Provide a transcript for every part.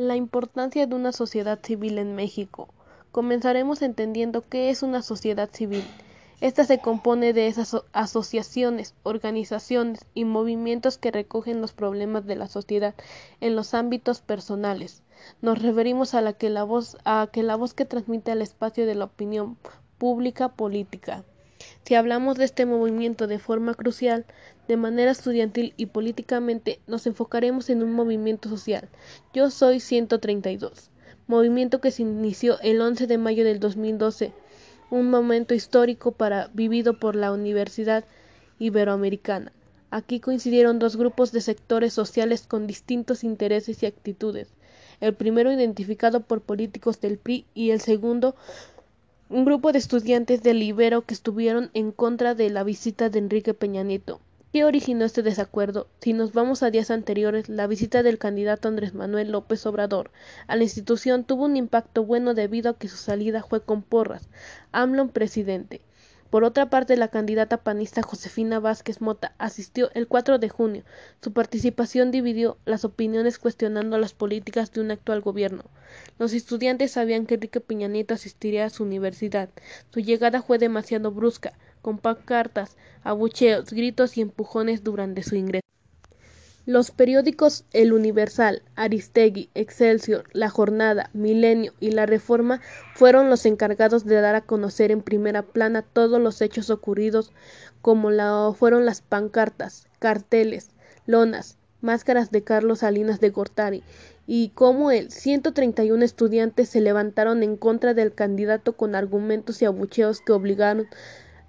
La importancia de una sociedad civil en México. Comenzaremos entendiendo qué es una sociedad civil. Esta se compone de esas asociaciones, organizaciones y movimientos que recogen los problemas de la sociedad en los ámbitos personales. Nos referimos a, la que, la voz, a que la voz que transmite al espacio de la opinión pública política. Si hablamos de este movimiento de forma crucial, de manera estudiantil y políticamente, nos enfocaremos en un movimiento social. Yo soy 132, movimiento que se inició el 11 de mayo del 2012, un momento histórico para vivido por la Universidad Iberoamericana. Aquí coincidieron dos grupos de sectores sociales con distintos intereses y actitudes. El primero identificado por políticos del PRI y el segundo un grupo de estudiantes del Ibero que estuvieron en contra de la visita de Enrique Peña Nieto. ¿Qué originó este desacuerdo? Si nos vamos a días anteriores, la visita del candidato Andrés Manuel López Obrador a la institución tuvo un impacto bueno debido a que su salida fue con porras. AMLO presidente. Por otra parte, la candidata panista Josefina Vázquez Mota asistió el 4 de junio. Su participación dividió las opiniones cuestionando las políticas de un actual gobierno. Los estudiantes sabían que Enrique Peña Nieto asistiría a su universidad. Su llegada fue demasiado brusca, con pancartas, abucheos, gritos y empujones durante su ingreso. Los periódicos El Universal, Aristegui, Excelsior, La Jornada, Milenio y La Reforma fueron los encargados de dar a conocer en primera plana todos los hechos ocurridos, como la, fueron las pancartas, carteles, lonas, máscaras de Carlos Salinas de Gortari y cómo el 131 estudiantes se levantaron en contra del candidato con argumentos y abucheos que obligaron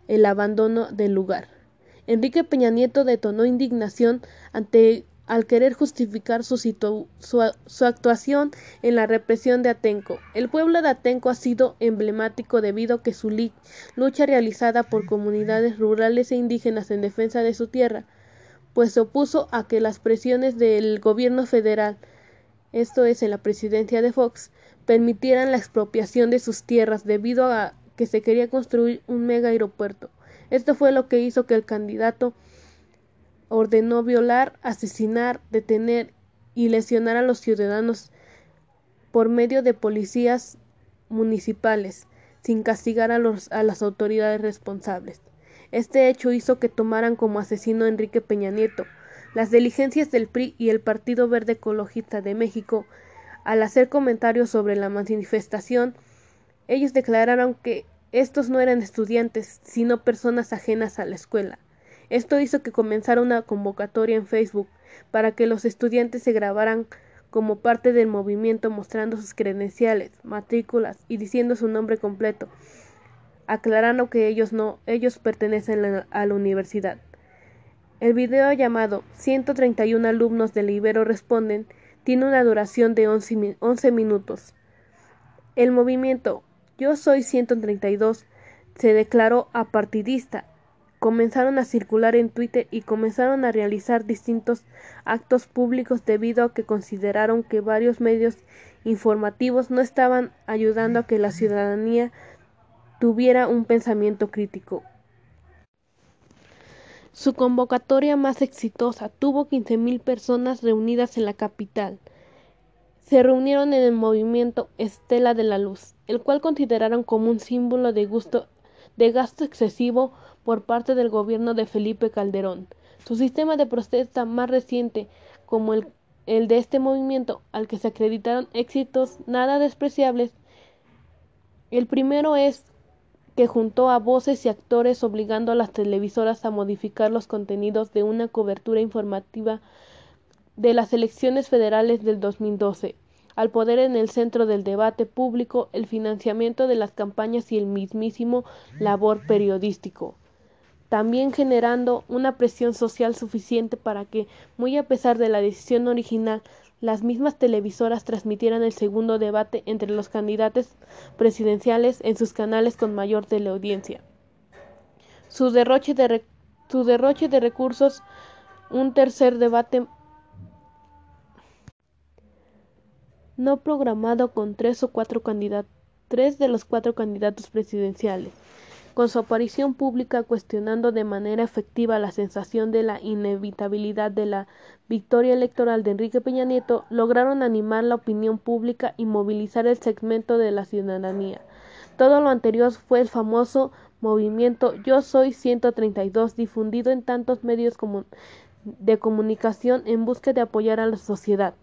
el abandono del lugar. Enrique Peña Nieto detonó indignación ante al querer justificar su, su, actuación en la represión de Atenco. El pueblo de Atenco ha sido emblemático debido a que su lucha realizada por comunidades rurales e indígenas en defensa de su tierra, pues se opuso a que las presiones del gobierno federal, esto es en la presidencia de Fox, permitieran la expropiación de sus tierras debido a que se quería construir un mega aeropuerto. Esto fue lo que hizo que el candidato ordenó violar, asesinar, detener y lesionar a los ciudadanos por medio de policías municipales, sin castigar a, los, a las autoridades responsables. Este hecho hizo que tomaran como asesino a Enrique Peña Nieto. Las diligencias del PRI y el Partido Verde Ecologista de México, al hacer comentarios sobre la manifestación, ellos declararon que estos no eran estudiantes, sino personas ajenas a la escuela. Esto hizo que comenzara una convocatoria en Facebook para que los estudiantes se grabaran como parte del movimiento mostrando sus credenciales, matrículas y diciendo su nombre completo, aclarando que ellos no, ellos pertenecen a la universidad. El video llamado 131 alumnos del Ibero responden tiene una duración de 11, 11 minutos. El movimiento yo soy 132 se declaró apartidista. Comenzaron a circular en Twitter y comenzaron a realizar distintos actos públicos debido a que consideraron que varios medios informativos no estaban ayudando a que la ciudadanía tuviera un pensamiento crítico. Su convocatoria más exitosa tuvo 15.000 personas reunidas en la capital se reunieron en el movimiento Estela de la Luz, el cual consideraron como un símbolo de, gusto, de gasto excesivo por parte del gobierno de Felipe Calderón. Su sistema de protesta más reciente, como el, el de este movimiento, al que se acreditaron éxitos nada despreciables, el primero es que juntó a voces y actores obligando a las televisoras a modificar los contenidos de una cobertura informativa de las elecciones federales del 2012 al poder en el centro del debate público, el financiamiento de las campañas y el mismísimo labor periodístico, también generando una presión social suficiente para que, muy a pesar de la decisión original, las mismas televisoras transmitieran el segundo debate entre los candidatos presidenciales en sus canales con mayor teleaudiencia. Su derroche de, su derroche de recursos, un tercer debate no programado con tres o cuatro candidatos, tres de los cuatro candidatos presidenciales. Con su aparición pública cuestionando de manera efectiva la sensación de la inevitabilidad de la victoria electoral de Enrique Peña Nieto, lograron animar la opinión pública y movilizar el segmento de la ciudadanía. Todo lo anterior fue el famoso movimiento Yo Soy 132, difundido en tantos medios de comunicación en busca de apoyar a la sociedad.